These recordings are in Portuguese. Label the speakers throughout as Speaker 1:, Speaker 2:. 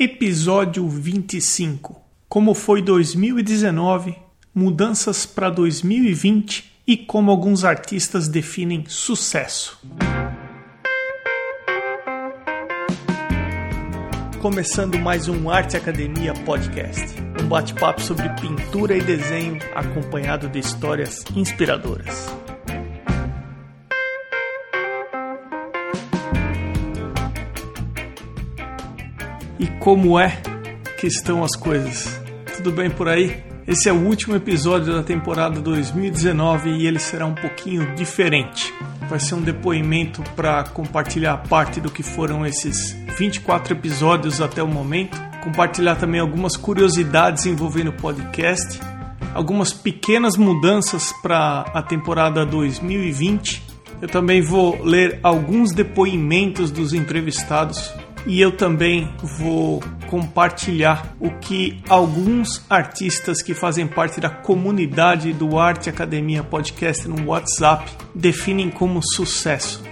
Speaker 1: Episódio 25 Como foi 2019, mudanças para 2020 e como alguns artistas definem sucesso. Começando mais um Arte Academia Podcast, um bate-papo sobre pintura e desenho acompanhado de histórias inspiradoras. E como é que estão as coisas? Tudo bem por aí? Esse é o último episódio da temporada 2019 e ele será um pouquinho diferente. Vai ser um depoimento para compartilhar parte do que foram esses 24 episódios até o momento, compartilhar também algumas curiosidades envolvendo o podcast, algumas pequenas mudanças para a temporada 2020. Eu também vou ler alguns depoimentos dos entrevistados e eu também vou compartilhar o que alguns artistas que fazem parte da comunidade do Arte Academia Podcast no WhatsApp definem como sucesso.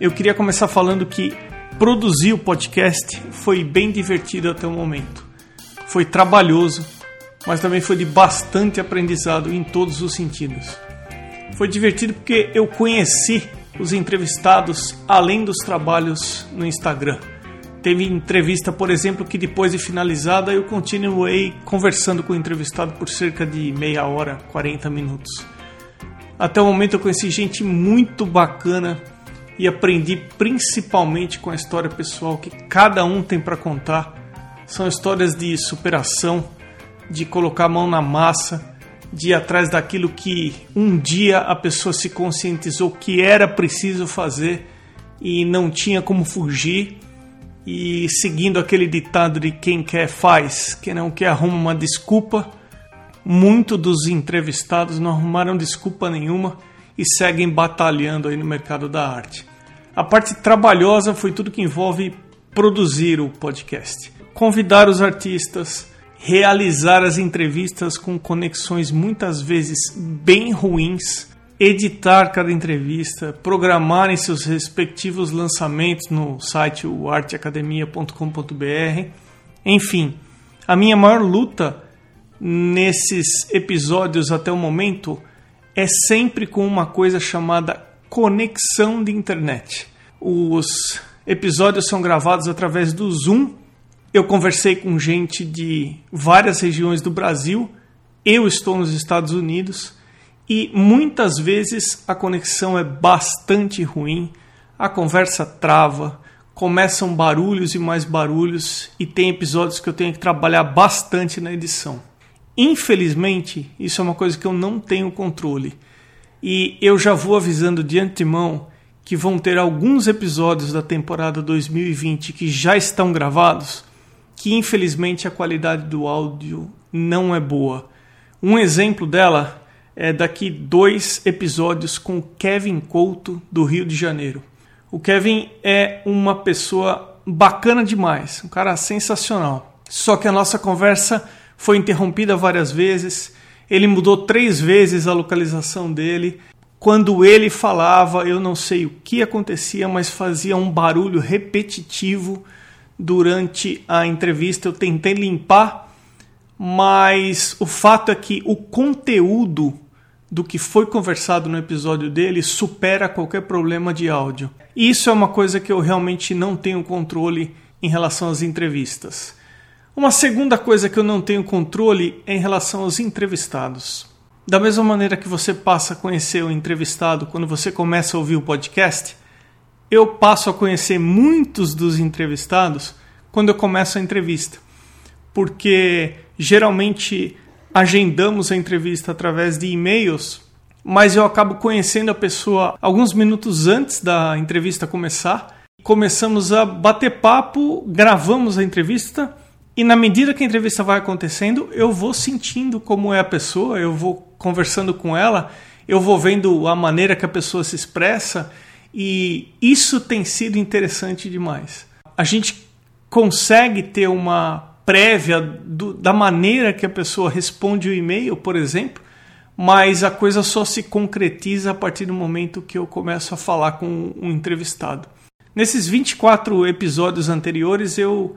Speaker 1: Eu queria começar falando que produzir o podcast foi bem divertido até o momento. Foi trabalhoso, mas também foi de bastante aprendizado em todos os sentidos. Foi divertido porque eu conheci os entrevistados além dos trabalhos no Instagram. Teve entrevista, por exemplo, que depois de finalizada eu continuei conversando com o entrevistado por cerca de meia hora, 40 minutos. Até o momento eu conheci gente muito bacana e aprendi principalmente com a história pessoal que cada um tem para contar. São histórias de superação, de colocar a mão na massa, de ir atrás daquilo que um dia a pessoa se conscientizou que era preciso fazer e não tinha como fugir e seguindo aquele ditado de quem quer faz, quem não quer arruma uma desculpa. Muitos dos entrevistados não arrumaram desculpa nenhuma e seguem batalhando aí no mercado da arte. A parte trabalhosa foi tudo que envolve produzir o podcast, convidar os artistas, realizar as entrevistas com conexões muitas vezes bem ruins editar cada entrevista, programar em seus respectivos lançamentos no site arteacademia.com.br. Enfim, a minha maior luta nesses episódios até o momento é sempre com uma coisa chamada conexão de internet. Os episódios são gravados através do Zoom. Eu conversei com gente de várias regiões do Brasil. Eu estou nos Estados Unidos e muitas vezes a conexão é bastante ruim, a conversa trava, começam barulhos e mais barulhos e tem episódios que eu tenho que trabalhar bastante na edição. Infelizmente, isso é uma coisa que eu não tenho controle. E eu já vou avisando de antemão que vão ter alguns episódios da temporada 2020 que já estão gravados, que infelizmente a qualidade do áudio não é boa. Um exemplo dela é daqui dois episódios com Kevin Couto, do Rio de Janeiro. O Kevin é uma pessoa bacana demais, um cara sensacional. Só que a nossa conversa foi interrompida várias vezes, ele mudou três vezes a localização dele. Quando ele falava, eu não sei o que acontecia, mas fazia um barulho repetitivo durante a entrevista. Eu tentei limpar, mas o fato é que o conteúdo do que foi conversado no episódio dele supera qualquer problema de áudio. Isso é uma coisa que eu realmente não tenho controle em relação às entrevistas. Uma segunda coisa que eu não tenho controle é em relação aos entrevistados. Da mesma maneira que você passa a conhecer o entrevistado quando você começa a ouvir o podcast, eu passo a conhecer muitos dos entrevistados quando eu começo a entrevista. Porque geralmente agendamos a entrevista através de e-mails, mas eu acabo conhecendo a pessoa alguns minutos antes da entrevista começar. Começamos a bater papo, gravamos a entrevista e na medida que a entrevista vai acontecendo, eu vou sentindo como é a pessoa, eu vou conversando com ela, eu vou vendo a maneira que a pessoa se expressa e isso tem sido interessante demais. A gente consegue ter uma prévia do, da maneira que a pessoa responde o e-mail, por exemplo, mas a coisa só se concretiza a partir do momento que eu começo a falar com um entrevistado. Nesses 24 episódios anteriores, eu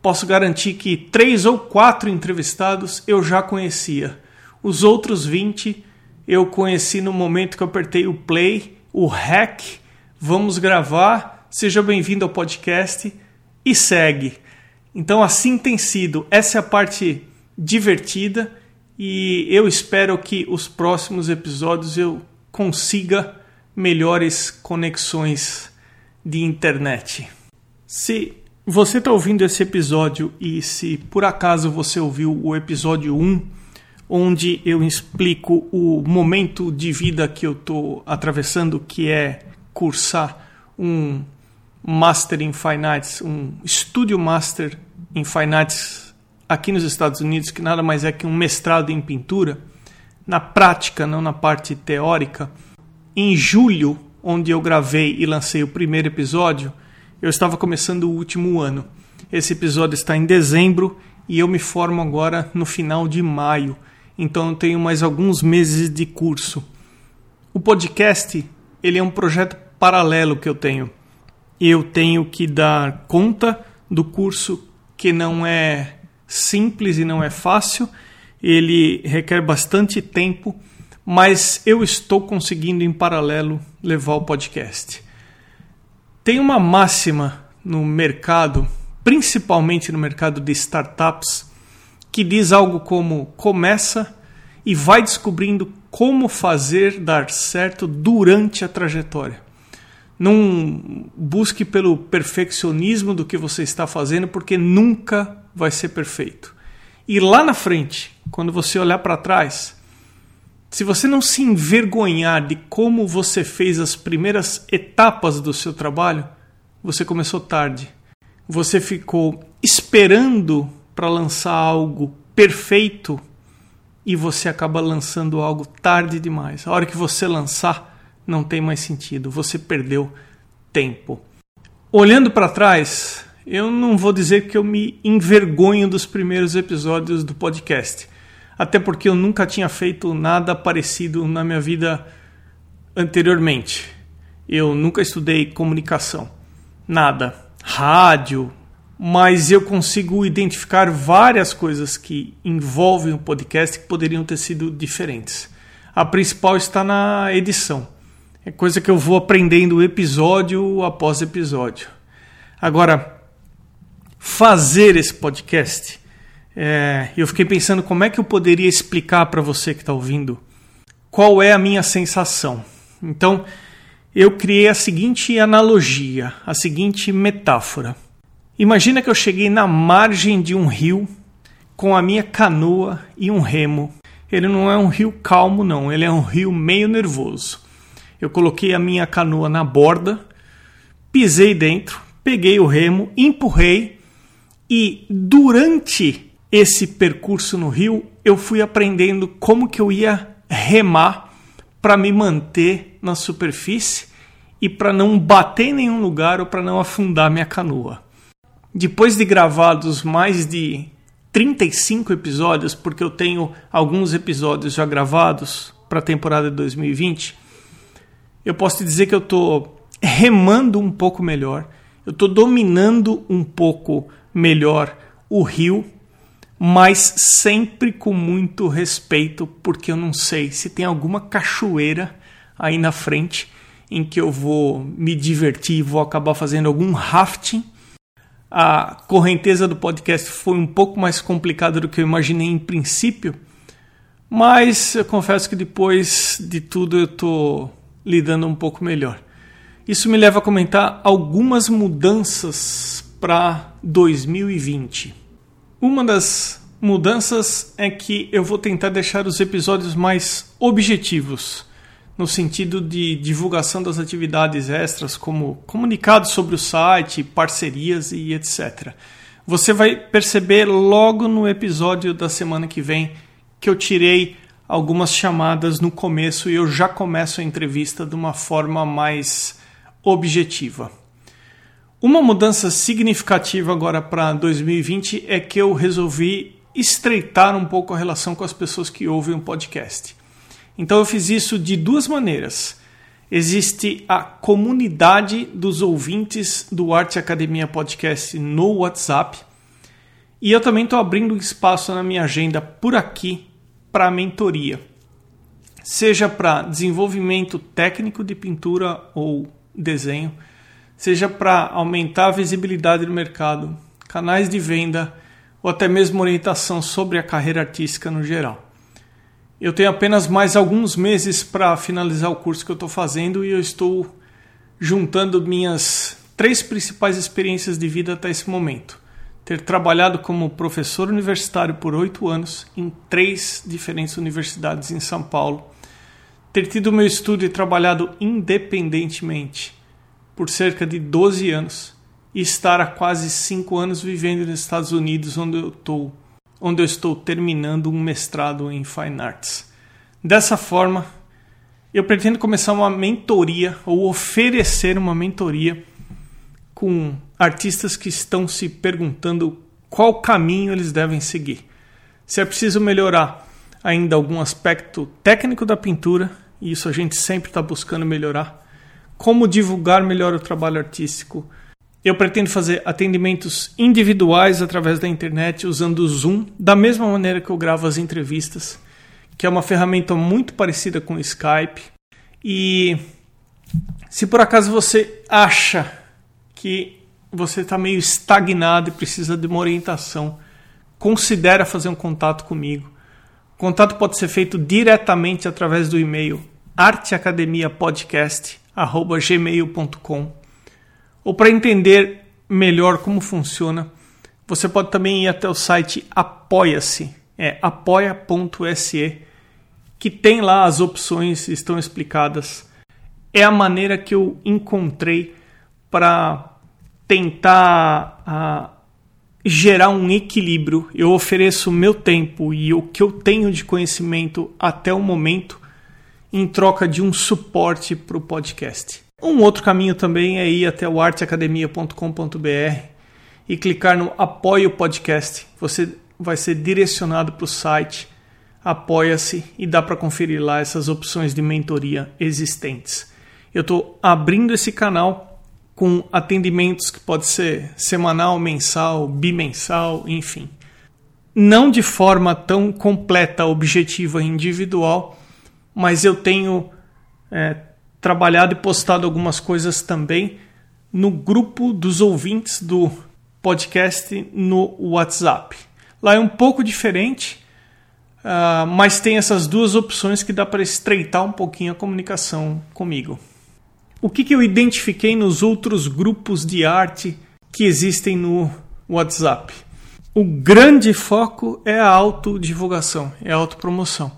Speaker 1: posso garantir que três ou quatro entrevistados eu já conhecia. Os outros 20 eu conheci no momento que eu apertei o play, o hack, vamos gravar, seja bem-vindo ao podcast e segue. Então assim tem sido, essa é a parte divertida e eu espero que os próximos episódios eu consiga melhores conexões de internet. Se você está ouvindo esse episódio e se por acaso você ouviu o episódio 1, onde eu explico o momento de vida que eu estou atravessando, que é cursar um Master in Fine Arts, um Studio Master in Fine Arts aqui nos Estados Unidos, que nada mais é que um mestrado em pintura, na prática, não na parte teórica. Em julho, onde eu gravei e lancei o primeiro episódio, eu estava começando o último ano. Esse episódio está em dezembro e eu me formo agora no final de maio, então eu tenho mais alguns meses de curso. O podcast, ele é um projeto paralelo que eu tenho. Eu tenho que dar conta do curso que não é simples e não é fácil, ele requer bastante tempo mas eu estou conseguindo em paralelo levar o podcast. Tem uma máxima no mercado, principalmente no mercado de startups, que diz algo como começa e vai descobrindo como fazer dar certo durante a trajetória. Não busque pelo perfeccionismo do que você está fazendo, porque nunca vai ser perfeito. E lá na frente, quando você olhar para trás, se você não se envergonhar de como você fez as primeiras etapas do seu trabalho, você começou tarde. Você ficou esperando para lançar algo perfeito e você acaba lançando algo tarde demais. A hora que você lançar, não tem mais sentido. Você perdeu tempo. Olhando para trás, eu não vou dizer que eu me envergonho dos primeiros episódios do podcast até porque eu nunca tinha feito nada parecido na minha vida anteriormente. Eu nunca estudei comunicação, nada, rádio, mas eu consigo identificar várias coisas que envolvem o podcast que poderiam ter sido diferentes. A principal está na edição. É coisa que eu vou aprendendo episódio após episódio. Agora, fazer esse podcast é, eu fiquei pensando como é que eu poderia explicar para você que está ouvindo qual é a minha sensação. Então, eu criei a seguinte analogia, a seguinte metáfora. Imagina que eu cheguei na margem de um rio com a minha canoa e um remo. Ele não é um rio calmo, não, ele é um rio meio nervoso. Eu coloquei a minha canoa na borda, pisei dentro, peguei o remo, empurrei e durante esse percurso no rio, eu fui aprendendo como que eu ia remar para me manter na superfície e para não bater em nenhum lugar ou para não afundar minha canoa. Depois de gravados mais de 35 episódios, porque eu tenho alguns episódios já gravados para a temporada de 2020, eu posso te dizer que eu estou remando um pouco melhor, eu estou dominando um pouco melhor o rio mas sempre com muito respeito, porque eu não sei se tem alguma cachoeira aí na frente em que eu vou me divertir vou acabar fazendo algum rafting. A correnteza do podcast foi um pouco mais complicada do que eu imaginei em princípio, mas eu confesso que depois de tudo eu estou lidando um pouco melhor. Isso me leva a comentar algumas mudanças para 2020. Uma das mudanças é que eu vou tentar deixar os episódios mais objetivos, no sentido de divulgação das atividades extras, como comunicados sobre o site, parcerias e etc. Você vai perceber logo no episódio da semana que vem que eu tirei algumas chamadas no começo e eu já começo a entrevista de uma forma mais objetiva. Uma mudança significativa agora para 2020 é que eu resolvi estreitar um pouco a relação com as pessoas que ouvem o podcast. Então eu fiz isso de duas maneiras. Existe a comunidade dos ouvintes do Arte Academia Podcast no WhatsApp. E eu também estou abrindo espaço na minha agenda por aqui para mentoria, seja para desenvolvimento técnico de pintura ou desenho, seja para aumentar a visibilidade do mercado, canais de venda ou até mesmo orientação sobre a carreira artística no geral. Eu tenho apenas mais alguns meses para finalizar o curso que eu estou fazendo e eu estou juntando minhas três principais experiências de vida até esse momento. Ter trabalhado como professor universitário por oito anos em três diferentes universidades em São Paulo, ter tido meu estudo e trabalhado independentemente por cerca de 12 anos e estar há quase cinco anos vivendo nos Estados Unidos, onde eu estou onde eu estou terminando um mestrado em Fine Arts. Dessa forma, eu pretendo começar uma mentoria ou oferecer uma mentoria com artistas que estão se perguntando qual caminho eles devem seguir. Se é preciso melhorar ainda algum aspecto técnico da pintura, e isso a gente sempre está buscando melhorar, como divulgar melhor o trabalho artístico eu pretendo fazer atendimentos individuais através da internet usando o Zoom, da mesma maneira que eu gravo as entrevistas, que é uma ferramenta muito parecida com o Skype. E se por acaso você acha que você está meio estagnado e precisa de uma orientação, considere fazer um contato comigo. O contato pode ser feito diretamente através do e-mail arteacademiapodcast@gmail.com ou para entender melhor como funciona, você pode também ir até o site Apoia-se, é apoia.se, que tem lá as opções, estão explicadas. É a maneira que eu encontrei para tentar uh, gerar um equilíbrio. Eu ofereço o meu tempo e o que eu tenho de conhecimento até o momento em troca de um suporte para o podcast. Um outro caminho também é ir até o arteacademia.com.br e clicar no Apoie o Podcast. Você vai ser direcionado para o site, apoia-se e dá para conferir lá essas opções de mentoria existentes. Eu estou abrindo esse canal com atendimentos que pode ser semanal, mensal, bimensal, enfim. Não de forma tão completa, objetiva e individual, mas eu tenho é, trabalhado e postado algumas coisas também no grupo dos ouvintes do podcast no WhatsApp. Lá é um pouco diferente, uh, mas tem essas duas opções que dá para estreitar um pouquinho a comunicação comigo. O que, que eu identifiquei nos outros grupos de arte que existem no WhatsApp? O grande foco é a autodivulgação, é a autopromoção.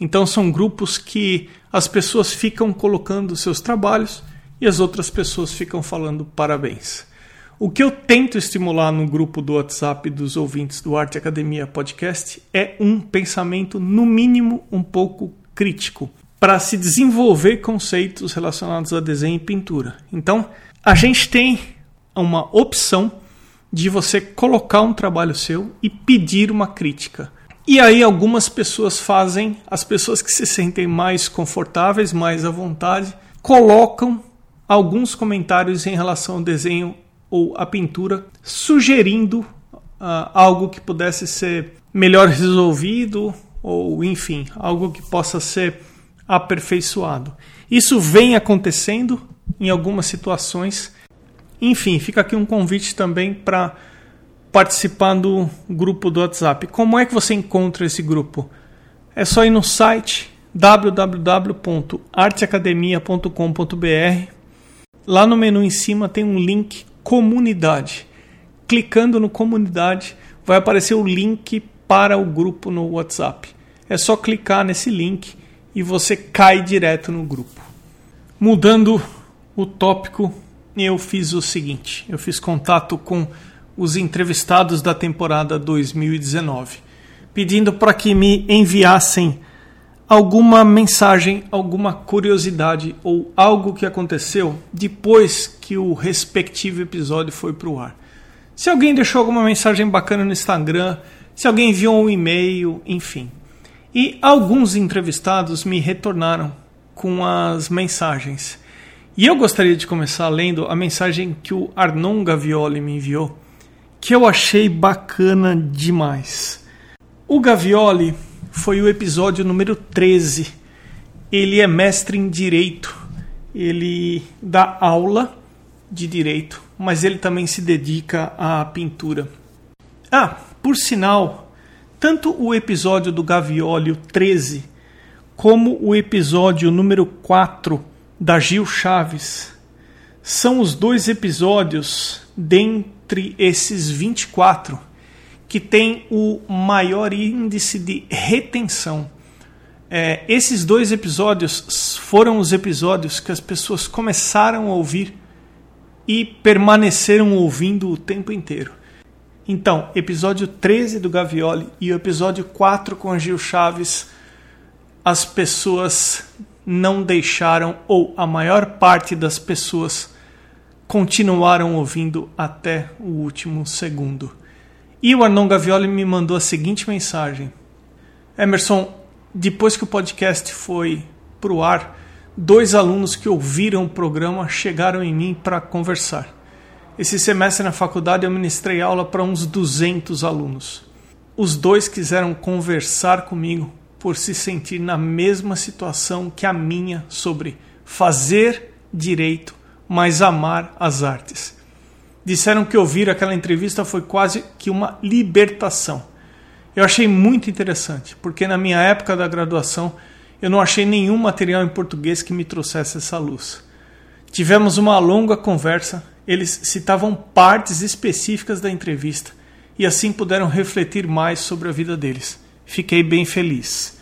Speaker 1: Então são grupos que as pessoas ficam colocando seus trabalhos e as outras pessoas ficam falando parabéns. O que eu tento estimular no grupo do WhatsApp dos ouvintes do Arte Academia Podcast é um pensamento, no mínimo, um pouco crítico, para se desenvolver conceitos relacionados a desenho e pintura. Então, a gente tem uma opção de você colocar um trabalho seu e pedir uma crítica. E aí algumas pessoas fazem, as pessoas que se sentem mais confortáveis, mais à vontade, colocam alguns comentários em relação ao desenho ou à pintura, sugerindo uh, algo que pudesse ser melhor resolvido ou enfim, algo que possa ser aperfeiçoado. Isso vem acontecendo em algumas situações. Enfim, fica aqui um convite também para participar do grupo do WhatsApp. Como é que você encontra esse grupo? É só ir no site www.arteacademia.com.br. Lá no menu em cima tem um link comunidade. Clicando no comunidade, vai aparecer o link para o grupo no WhatsApp. É só clicar nesse link e você cai direto no grupo. Mudando o tópico, eu fiz o seguinte: eu fiz contato com os entrevistados da temporada 2019, pedindo para que me enviassem alguma mensagem, alguma curiosidade ou algo que aconteceu depois que o respectivo episódio foi para o ar. Se alguém deixou alguma mensagem bacana no Instagram, se alguém enviou um e-mail, enfim. E alguns entrevistados me retornaram com as mensagens. E eu gostaria de começar lendo a mensagem que o Arnon Gavioli me enviou que eu achei bacana demais. O Gavioli foi o episódio número 13. Ele é mestre em direito. Ele dá aula de direito, mas ele também se dedica à pintura. Ah, por sinal, tanto o episódio do Gavioli, o 13, como o episódio número 4 da Gil Chaves, são os dois episódios dentre esses 24 que tem o maior índice de retenção. É, esses dois episódios foram os episódios que as pessoas começaram a ouvir e permaneceram ouvindo o tempo inteiro. Então, episódio 13 do Gavioli e o episódio 4 com Gil Chaves, as pessoas não deixaram, ou a maior parte das pessoas continuaram ouvindo até o último segundo. E o Arnon Gavioli me mandou a seguinte mensagem: Emerson, depois que o podcast foi pro ar, dois alunos que ouviram o programa chegaram em mim para conversar. Esse semestre na faculdade eu ministrei aula para uns 200 alunos. Os dois quiseram conversar comigo por se sentir na mesma situação que a minha sobre fazer direito, mas amar as artes disseram que ouvir aquela entrevista foi quase que uma libertação. Eu achei muito interessante, porque na minha época da graduação eu não achei nenhum material em português que me trouxesse essa luz. Tivemos uma longa conversa, eles citavam partes específicas da entrevista e assim puderam refletir mais sobre a vida deles. Fiquei bem feliz.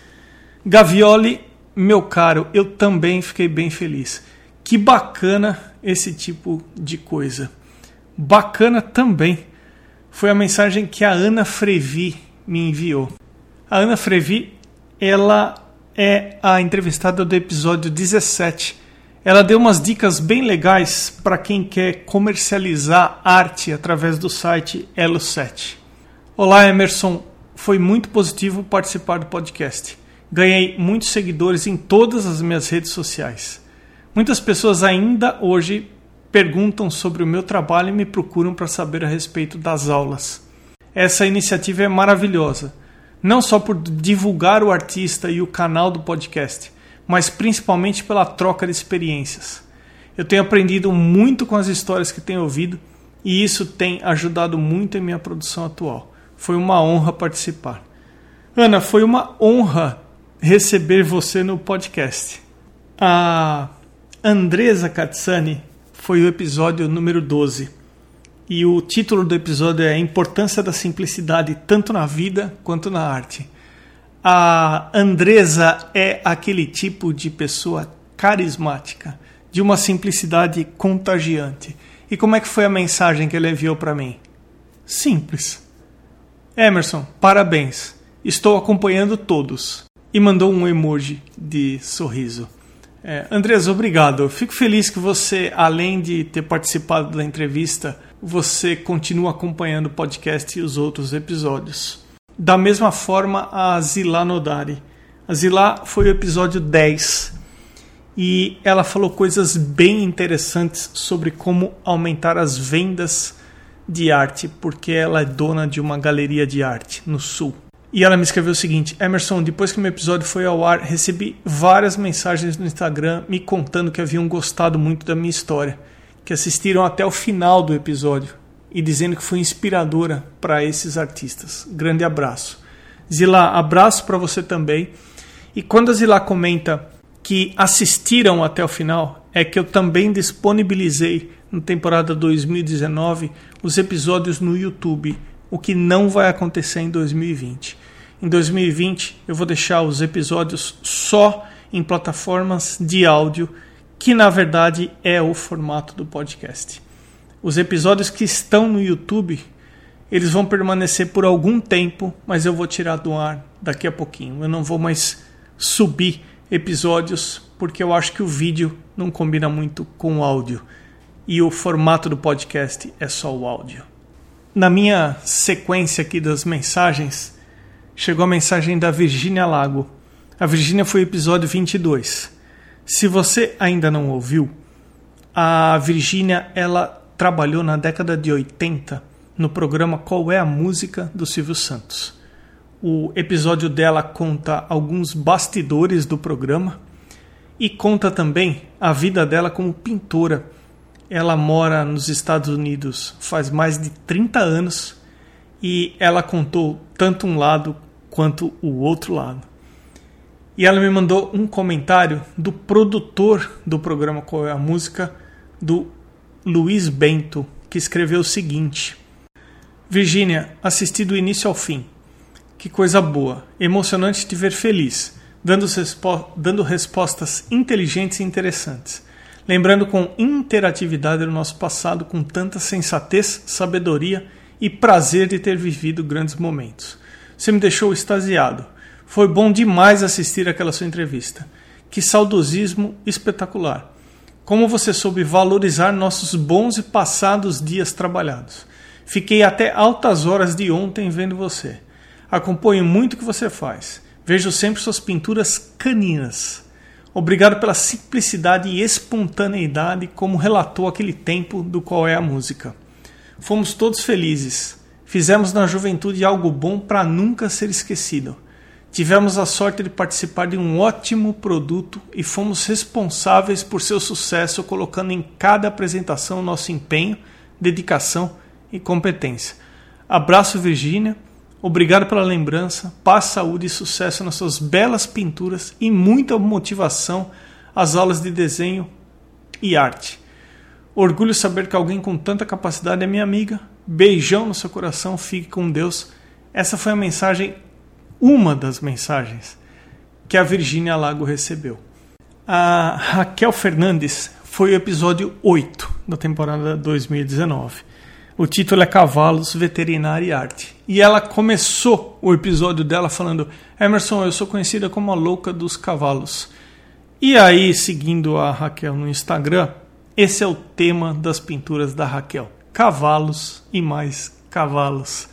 Speaker 1: Gavioli, meu caro, eu também fiquei bem feliz. Que bacana esse tipo de coisa. Bacana também foi a mensagem que a Ana Frevi me enviou. A Ana Frevi, ela é a entrevistada do episódio 17. Ela deu umas dicas bem legais para quem quer comercializar arte através do site Elo7. Olá, Emerson. Foi muito positivo participar do podcast. Ganhei muitos seguidores em todas as minhas redes sociais. Muitas pessoas ainda hoje perguntam sobre o meu trabalho e me procuram para saber a respeito das aulas. Essa iniciativa é maravilhosa, não só por divulgar o artista e o canal do podcast, mas principalmente pela troca de experiências. Eu tenho aprendido muito com as histórias que tenho ouvido e isso tem ajudado muito em minha produção atual. Foi uma honra participar. Ana, foi uma honra receber você no podcast. A Andresa Katsani foi o episódio número 12. E o título do episódio é A Importância da Simplicidade tanto na vida quanto na arte. A Andresa é aquele tipo de pessoa carismática, de uma simplicidade contagiante. E como é que foi a mensagem que ele enviou para mim? Simples. Emerson, parabéns. Estou acompanhando todos. E mandou um emoji de sorriso. É, Andres, obrigado. Fico feliz que você, além de ter participado da entrevista, você continua acompanhando o podcast e os outros episódios. Da mesma forma, a Zilá Nodari. A Zilá foi o episódio 10 e ela falou coisas bem interessantes sobre como aumentar as vendas de arte, porque ela é dona de uma galeria de arte no Sul. E ela me escreveu o seguinte: Emerson, depois que meu episódio foi ao ar, recebi várias mensagens no Instagram me contando que haviam gostado muito da minha história, que assistiram até o final do episódio e dizendo que foi inspiradora para esses artistas. Grande abraço. Zila, abraço para você também. E quando a Zila comenta que assistiram até o final, é que eu também disponibilizei na temporada 2019 os episódios no YouTube, o que não vai acontecer em 2020. Em 2020, eu vou deixar os episódios só em plataformas de áudio, que na verdade é o formato do podcast. Os episódios que estão no YouTube, eles vão permanecer por algum tempo, mas eu vou tirar do ar daqui a pouquinho. Eu não vou mais subir episódios porque eu acho que o vídeo não combina muito com o áudio. E o formato do podcast é só o áudio. Na minha sequência aqui das mensagens, chegou a mensagem da Virgínia Lago. A Virgínia foi o episódio 22. Se você ainda não ouviu, a Virgínia ela trabalhou na década de 80 no programa Qual é a Música do Silvio Santos. O episódio dela conta alguns bastidores do programa e conta também a vida dela como pintora. Ela mora nos Estados Unidos faz mais de 30 anos e ela contou tanto um lado quanto o outro lado. E ela me mandou um comentário do produtor do programa Qual é a Música, do Luiz Bento, que escreveu o seguinte: Virgínia, assisti do início ao fim. Que coisa boa, emocionante te ver feliz, dando, respo dando respostas inteligentes e interessantes, lembrando com interatividade o nosso passado com tanta sensatez, sabedoria e prazer de ter vivido grandes momentos. Você me deixou extasiado. Foi bom demais assistir aquela sua entrevista. Que saudosismo espetacular. Como você soube valorizar nossos bons e passados dias trabalhados. Fiquei até altas horas de ontem vendo você. Acompanho muito o que você faz. Vejo sempre suas pinturas caninas. Obrigado pela simplicidade e espontaneidade como relatou aquele tempo do qual é a música. Fomos todos felizes. Fizemos na juventude algo bom para nunca ser esquecido. Tivemos a sorte de participar de um ótimo produto e fomos responsáveis por seu sucesso, colocando em cada apresentação nosso empenho, dedicação e competência. Abraço, Virgínia. Obrigado pela lembrança. Paz, saúde e sucesso nas suas belas pinturas e muita motivação às aulas de desenho e arte. Orgulho saber que alguém com tanta capacidade é minha amiga. Beijão no seu coração, fique com Deus. Essa foi a mensagem, uma das mensagens que a Virgínia Lago recebeu. A Raquel Fernandes foi o episódio 8 da temporada 2019. O título é Cavalos, Veterinária e Arte. E ela começou o episódio dela falando: Emerson, eu sou conhecida como a louca dos cavalos. E aí, seguindo a Raquel no Instagram, esse é o tema das pinturas da Raquel: cavalos e mais cavalos.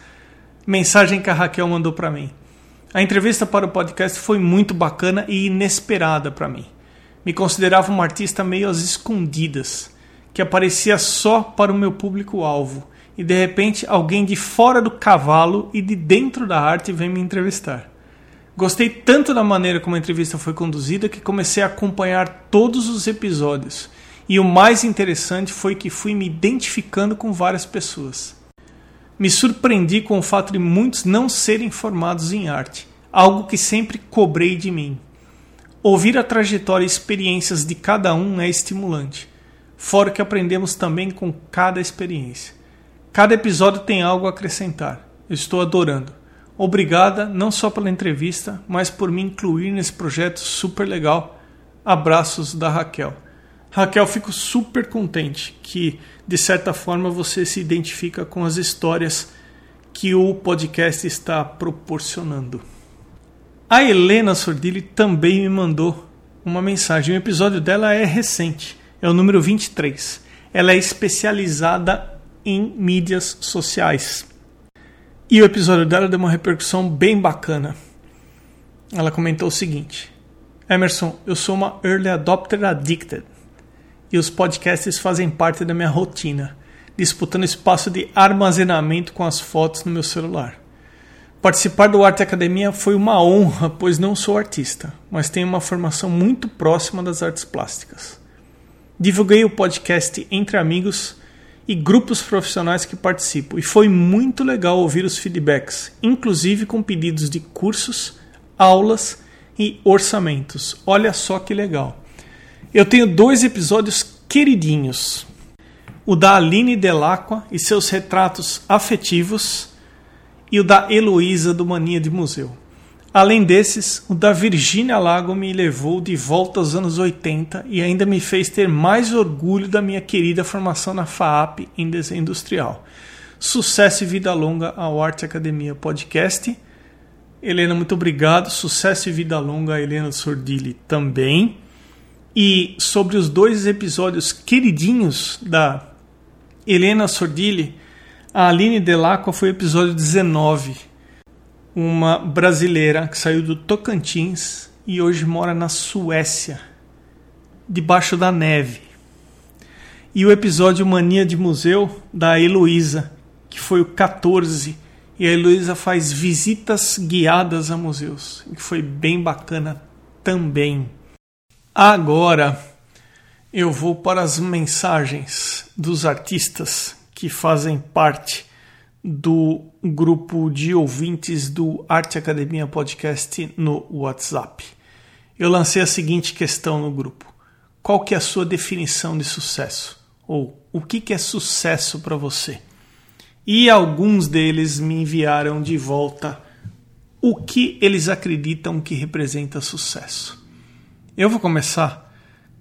Speaker 1: Mensagem que a Raquel mandou para mim. A entrevista para o podcast foi muito bacana e inesperada para mim. Me considerava uma artista meio às escondidas, que aparecia só para o meu público-alvo, e de repente alguém de fora do cavalo e de dentro da arte vem me entrevistar. Gostei tanto da maneira como a entrevista foi conduzida que comecei a acompanhar todos os episódios e o mais interessante foi que fui me identificando com várias pessoas. Me surpreendi com o fato de muitos não serem formados em arte, algo que sempre cobrei de mim. Ouvir a trajetória e experiências de cada um é estimulante, fora que aprendemos também com cada experiência. Cada episódio tem algo a acrescentar. Eu estou adorando. Obrigada não só pela entrevista, mas por me incluir nesse projeto super legal. Abraços da Raquel. Raquel, fico super contente que, de certa forma, você se identifica com as histórias que o podcast está proporcionando. A Helena Sordilli também me mandou uma mensagem. O episódio dela é recente, é o número 23. Ela é especializada em mídias sociais. E o episódio dela deu uma repercussão bem bacana. Ela comentou o seguinte: Emerson, eu sou uma early adopter addicted e os podcasts fazem parte da minha rotina, disputando espaço de armazenamento com as fotos no meu celular. Participar do Arte Academia foi uma honra, pois não sou artista, mas tenho uma formação muito próxima das artes plásticas. Divulguei o podcast entre amigos e grupos profissionais que participo, e foi muito legal ouvir os feedbacks, inclusive com pedidos de cursos, aulas e orçamentos. Olha só que legal! Eu tenho dois episódios queridinhos. O da Aline Delacqua e seus retratos afetivos e o da Heloísa do Mania de Museu. Além desses, o da Virgínia Lago me levou de volta aos anos 80 e ainda me fez ter mais orgulho da minha querida formação na FAAP em desenho industrial. Sucesso e vida longa ao Arte Academia Podcast. Helena, muito obrigado. Sucesso e vida longa a Helena Sordilli também. E sobre os dois episódios queridinhos da Helena Sordilli, a Aline Delacqua foi o episódio 19. Uma brasileira que saiu do Tocantins e hoje mora na Suécia, debaixo da neve. E o episódio Mania de Museu da Heloísa, que foi o 14, e a Heloísa faz visitas guiadas a museus, que foi bem bacana também. Agora eu vou para as mensagens dos artistas que fazem parte do grupo de ouvintes do Arte Academia Podcast no WhatsApp. Eu lancei a seguinte questão no grupo: Qual que é a sua definição de sucesso? Ou o que, que é sucesso para você? E alguns deles me enviaram de volta o que eles acreditam que representa sucesso. Eu vou começar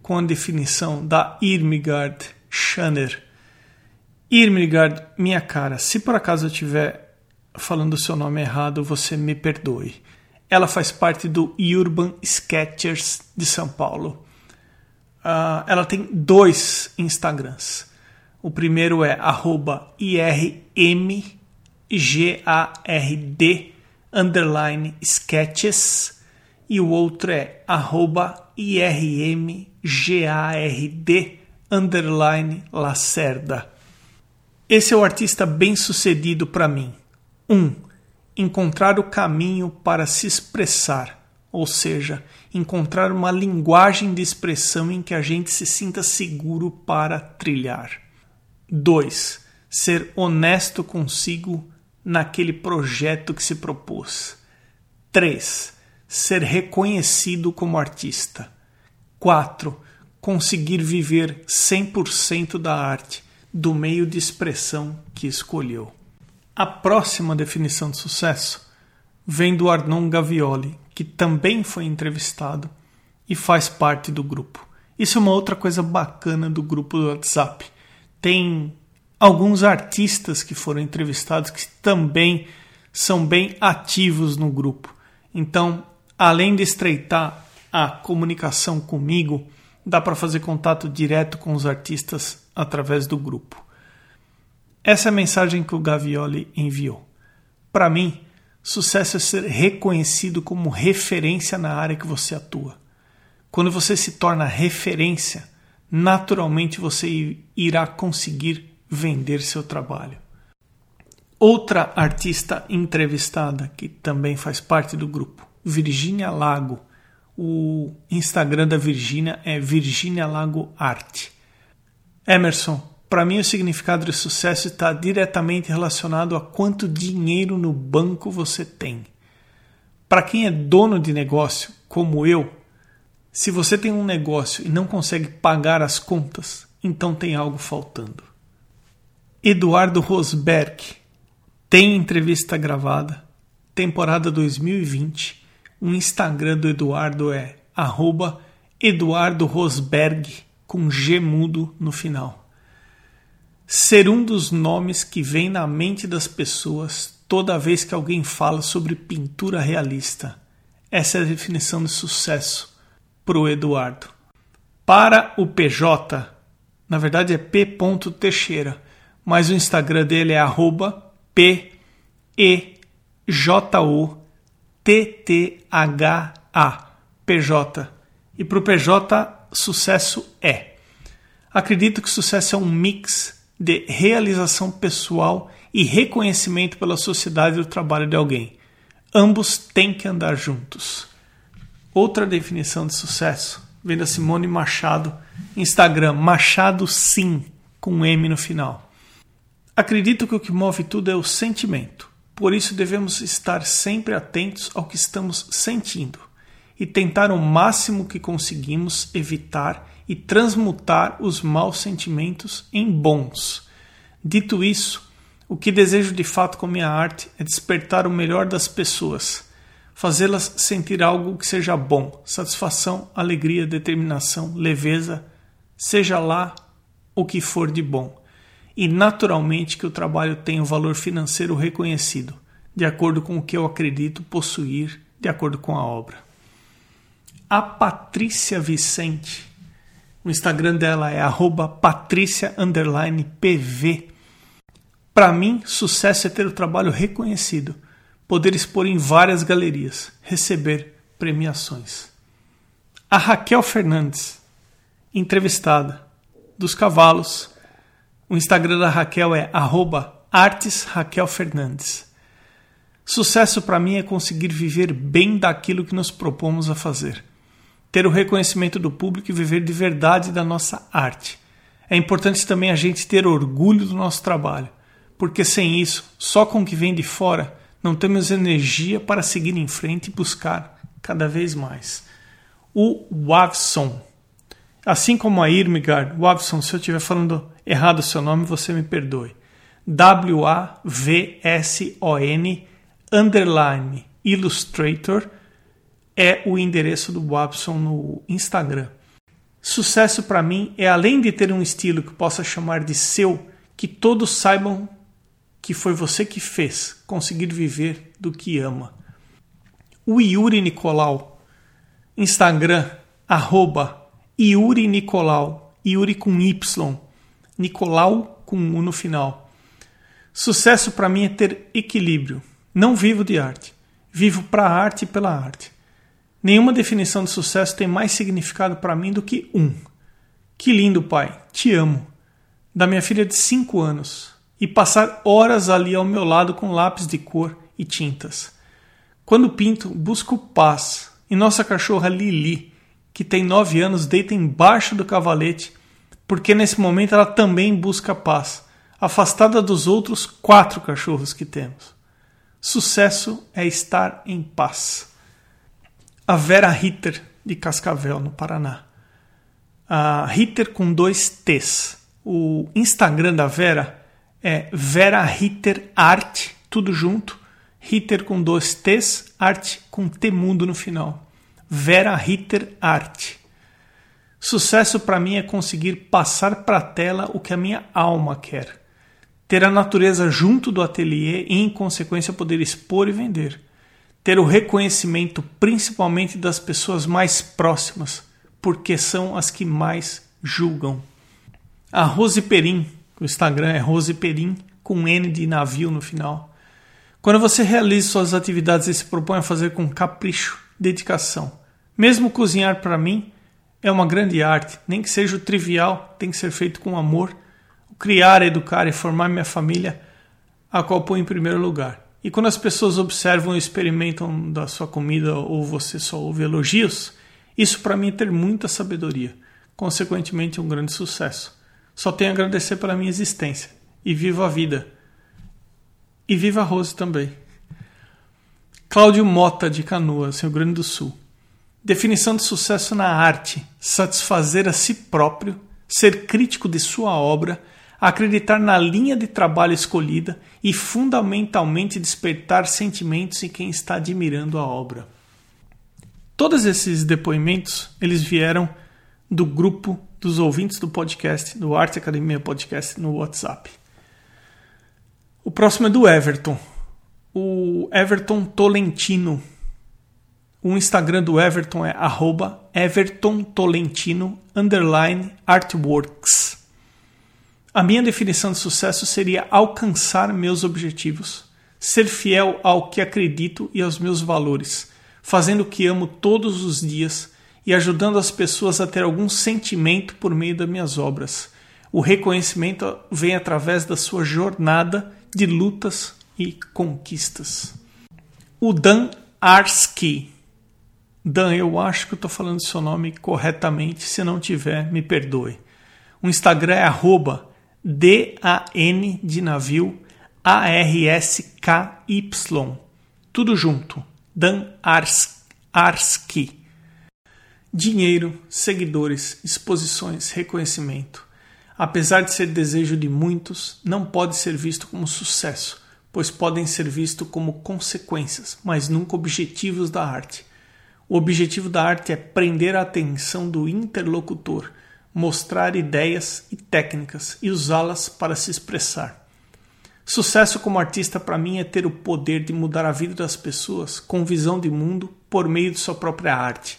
Speaker 1: com a definição da Irmigard Schanner. Irmigard, minha cara, se por acaso eu estiver falando o seu nome errado, você me perdoe. Ela faz parte do Urban Sketchers de São Paulo. Uh, ela tem dois Instagrams. O primeiro é IRMGARD underline sketches e o outro é IRMGARD underline Lacerda. Esse é o artista bem sucedido para mim. 1. Um, encontrar o caminho para se expressar, ou seja, encontrar uma linguagem de expressão em que a gente se sinta seguro para trilhar. 2. Ser honesto consigo naquele projeto que se propôs. 3. Ser reconhecido como artista. 4. Conseguir viver 100% da arte, do meio de expressão que escolheu. A próxima definição de sucesso vem do Arnon Gavioli, que também foi entrevistado e faz parte do grupo. Isso é uma outra coisa bacana do grupo do WhatsApp tem alguns artistas que foram entrevistados que também são bem ativos no grupo. Então, além de estreitar a comunicação comigo, dá para fazer contato direto com os artistas através do grupo. Essa é a mensagem que o Gavioli enviou. Para mim, sucesso é ser reconhecido como referência na área que você atua. Quando você se torna referência, naturalmente você irá conseguir vender seu trabalho. Outra artista entrevistada que também faz parte do grupo, Virginia Lago. O Instagram da Virginia é Virginia Lago Arte. Emerson, para mim o significado de sucesso está diretamente relacionado a quanto dinheiro no banco você tem. Para quem é dono de negócio, como eu, se você tem um negócio e não consegue pagar as contas, então tem algo faltando. Eduardo Rosberg tem entrevista gravada, temporada 2020. O Instagram do Eduardo é arroba Eduardo Rosberg com G mudo no final. Ser um dos nomes que vem na mente das pessoas toda vez que alguém fala sobre pintura realista. Essa é a definição de sucesso para o Eduardo. Para o PJ, na verdade é p. Teixeira, mas o Instagram dele é arroba p e j o t t h a PJ. E para o PJ, sucesso é. Acredito que sucesso é um mix de realização pessoal e reconhecimento pela sociedade do trabalho de alguém. Ambos têm que andar juntos. Outra definição de sucesso vem da Simone Machado, Instagram, Machado Sim, com M no final. Acredito que o que move tudo é o sentimento, por isso devemos estar sempre atentos ao que estamos sentindo e tentar o máximo que conseguimos evitar e transmutar os maus sentimentos em bons. Dito isso, o que desejo de fato com minha arte é despertar o melhor das pessoas fazê-las sentir algo que seja bom, satisfação, alegria, determinação, leveza, seja lá o que for de bom. E naturalmente que o trabalho tenha um valor financeiro reconhecido, de acordo com o que eu acredito possuir, de acordo com a obra. A Patrícia Vicente, o Instagram dela é @patricia_pv. Para mim, sucesso é ter o trabalho reconhecido poder expor em várias galerias, receber premiações. A Raquel Fernandes, entrevistada, dos cavalos. O Instagram da Raquel é Artes Raquel Fernandes. Sucesso para mim é conseguir viver bem daquilo que nos propomos a fazer. Ter o reconhecimento do público e viver de verdade da nossa arte. É importante também a gente ter orgulho do nosso trabalho, porque sem isso, só com o que vem de fora, não temos energia para seguir em frente e buscar cada vez mais. O Wavson. Assim como a Irmigard, Wavson, se eu estiver falando errado o seu nome, você me perdoe. W-A-V-S-O-N underline Illustrator é o endereço do Wabson no Instagram. Sucesso para mim é além de ter um estilo que possa chamar de seu, que todos saibam que foi você que fez, conseguir viver do que ama. O Yuri Nicolau, Instagram, arroba Yuri Nicolau, Yuri com Y, Nicolau com U no final. Sucesso para mim é ter equilíbrio. Não vivo de arte. Vivo para a arte e pela arte. Nenhuma definição de sucesso tem mais significado para mim do que um. Que lindo, pai. Te amo. Da minha filha de 5 anos. E passar horas ali ao meu lado com lápis de cor e tintas. Quando pinto, busco paz. E nossa cachorra Lili, que tem 9 anos, deita embaixo do cavalete, porque nesse momento ela também busca paz, afastada dos outros quatro cachorros que temos. Sucesso é estar em paz. A Vera Ritter, de Cascavel, no Paraná. A Ritter com dois T's. O Instagram da Vera é Vera Ritter Art, tudo junto. Ritter com dois T's, arte com T mundo no final. Vera Ritter Art. Sucesso para mim é conseguir passar para a tela o que a minha alma quer ter a natureza junto do ateliê e, em consequência, poder expor e vender. Ter o reconhecimento principalmente das pessoas mais próximas, porque são as que mais julgam. A Rose Perim, o Instagram é Rose Perim, com N de navio no final. Quando você realiza suas atividades e se propõe a fazer com capricho, dedicação. Mesmo cozinhar para mim é uma grande arte, nem que seja o trivial, tem que ser feito com amor criar, educar e formar minha família, a qual põe em primeiro lugar. E quando as pessoas observam e experimentam da sua comida ou você só ouve elogios, isso para mim é ter muita sabedoria, consequentemente um grande sucesso. Só tenho a agradecer pela minha existência e viva a vida. E viva a Rose também. Cláudio Mota de Canoas, Rio Grande do Sul. Definição de sucesso na arte: satisfazer a si próprio, ser crítico de sua obra acreditar na linha de trabalho escolhida e fundamentalmente despertar sentimentos em quem está admirando a obra. Todos esses depoimentos, eles vieram do grupo dos ouvintes do podcast, do Arte Academia Podcast no WhatsApp. O próximo é do Everton. O Everton Tolentino. O Instagram do Everton é arroba Everton Tolentino artworks. A minha definição de sucesso seria alcançar meus objetivos, ser fiel ao que acredito e aos meus valores, fazendo o que amo todos os dias e ajudando as pessoas a ter algum sentimento por meio das minhas obras. O reconhecimento vem através da sua jornada de lutas e conquistas. O Dan Arsky. Dan, eu acho que estou falando seu nome corretamente. Se não tiver, me perdoe. O Instagram é arroba D-A-N de navio, A-R-S-K-Y. Tudo junto. Dan Arsky. Dinheiro, seguidores, exposições, reconhecimento. Apesar de ser desejo de muitos, não pode ser visto como sucesso, pois podem ser vistos como consequências, mas nunca objetivos da arte. O objetivo da arte é prender a atenção do interlocutor mostrar ideias e técnicas e usá-las para se expressar. Sucesso como artista para mim é ter o poder de mudar a vida das pessoas com visão de mundo por meio de sua própria arte,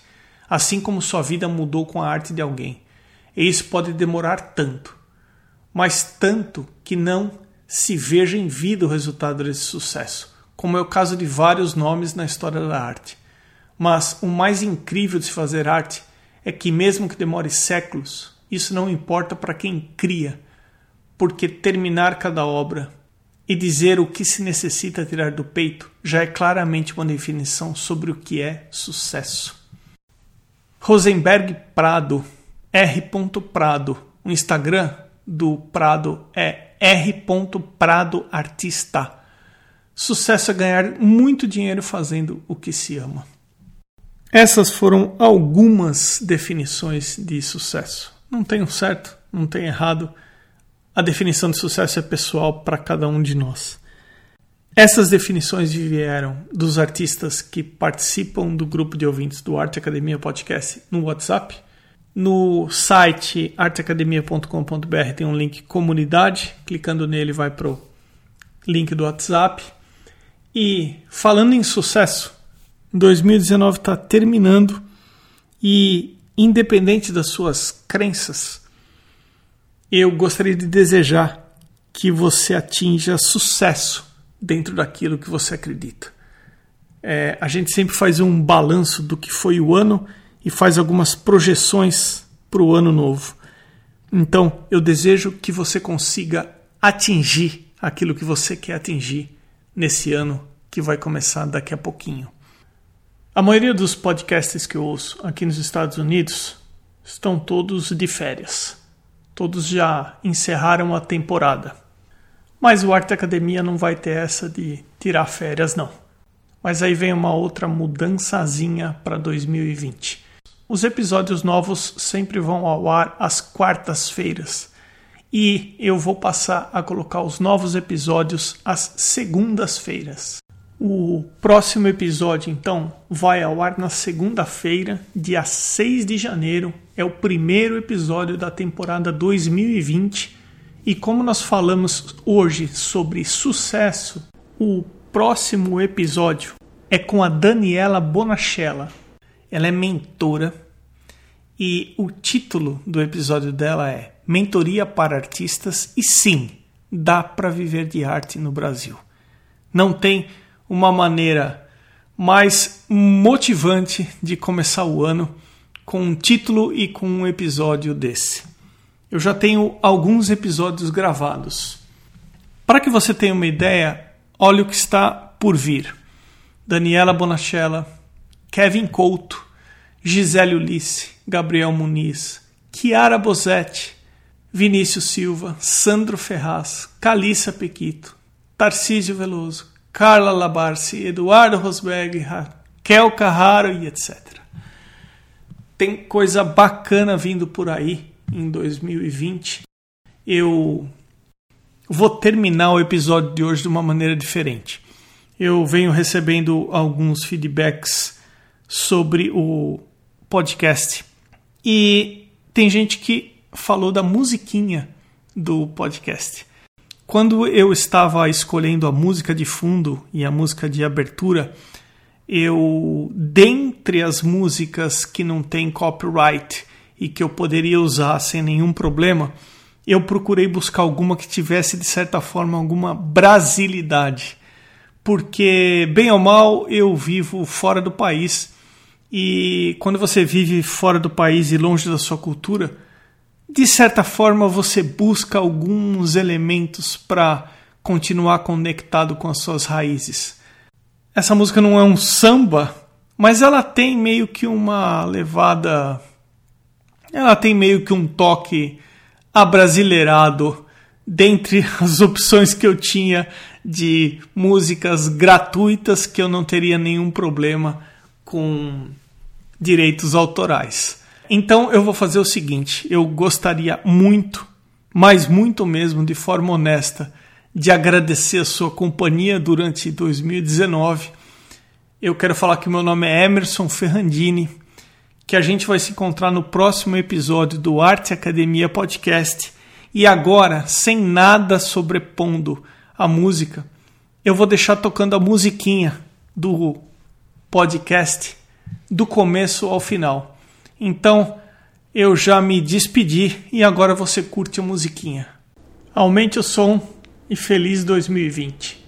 Speaker 1: assim como sua vida mudou com a arte de alguém. E isso pode demorar tanto, mas tanto que não se veja em vida o resultado desse sucesso, como é o caso de vários nomes na história da arte. Mas o mais incrível de se fazer arte é que, mesmo que demore séculos, isso não importa para quem cria, porque terminar cada obra e dizer o que se necessita tirar do peito já é claramente uma definição sobre o que é sucesso. Rosenberg Prado, R. Prado, o Instagram do Prado é r.pradoartista. Sucesso é ganhar muito dinheiro fazendo o que se ama. Essas foram algumas definições de sucesso. Não tem um certo, não tem errado. A definição de sucesso é pessoal para cada um de nós. Essas definições vieram dos artistas que participam do grupo de ouvintes do Arte Academia Podcast no WhatsApp. No site arteacademia.com.br tem um link comunidade. Clicando nele vai para o link do WhatsApp. E falando em sucesso, 2019 está terminando e, independente das suas crenças, eu gostaria de desejar que você atinja sucesso dentro daquilo que você acredita. É, a gente sempre faz um balanço do que foi o ano e faz algumas projeções para o ano novo. Então, eu desejo que você consiga atingir aquilo que você quer atingir nesse ano que vai começar daqui a pouquinho. A maioria dos podcasts que eu ouço aqui nos Estados Unidos estão todos de férias. Todos já encerraram a temporada. Mas o Arte Academia não vai ter essa de tirar férias, não. Mas aí vem uma outra mudançazinha para 2020. Os episódios novos sempre vão ao ar às quartas-feiras. E eu vou passar a colocar os novos episódios às segundas-feiras. O próximo episódio, então, vai ao ar na segunda-feira, dia 6 de janeiro. É o primeiro episódio da temporada 2020. E como nós falamos hoje sobre sucesso, o próximo episódio é com a Daniela Bonachella. Ela é mentora e o título do episódio dela é Mentoria para Artistas e sim, dá para viver de arte no Brasil. Não tem uma maneira mais motivante de começar o ano com um título e com um episódio desse. Eu já tenho alguns episódios gravados. Para que você tenha uma ideia, olha o que está por vir. Daniela Bonachella, Kevin Couto, Gisele Ulisse, Gabriel Muniz, Chiara Bosetti, Vinícius Silva, Sandro Ferraz, Calissa Pequito, Tarcísio Veloso, Carla Labarce, Eduardo Rosberg, Raquel Carraro e etc. Tem coisa bacana vindo por aí em 2020. Eu vou terminar o episódio de hoje de uma maneira diferente. Eu venho recebendo alguns feedbacks sobre o podcast e tem gente que falou da musiquinha do podcast. Quando eu estava escolhendo a música de fundo e a música de abertura, eu, dentre as músicas que não tem copyright e que eu poderia usar sem nenhum problema, eu procurei buscar alguma que tivesse, de certa forma, alguma brasilidade. Porque, bem ou mal, eu vivo fora do país. E quando você vive fora do país e longe da sua cultura, de certa forma você busca alguns elementos para continuar conectado com as suas raízes. Essa música não é um samba, mas ela tem meio que uma levada. Ela tem meio que um toque abrasileirado dentre as opções que eu tinha de músicas gratuitas que eu não teria nenhum problema com direitos autorais. Então eu vou fazer o seguinte: eu gostaria muito, mas muito mesmo, de forma honesta, de agradecer a sua companhia durante 2019. Eu quero falar que meu nome é Emerson Ferrandini, que a gente vai se encontrar no próximo episódio do Arte Academia Podcast. E agora, sem nada sobrepondo a música, eu vou deixar tocando a musiquinha do podcast do começo ao final. Então eu já me despedi e agora você curte a musiquinha. Aumente o som e feliz 2020.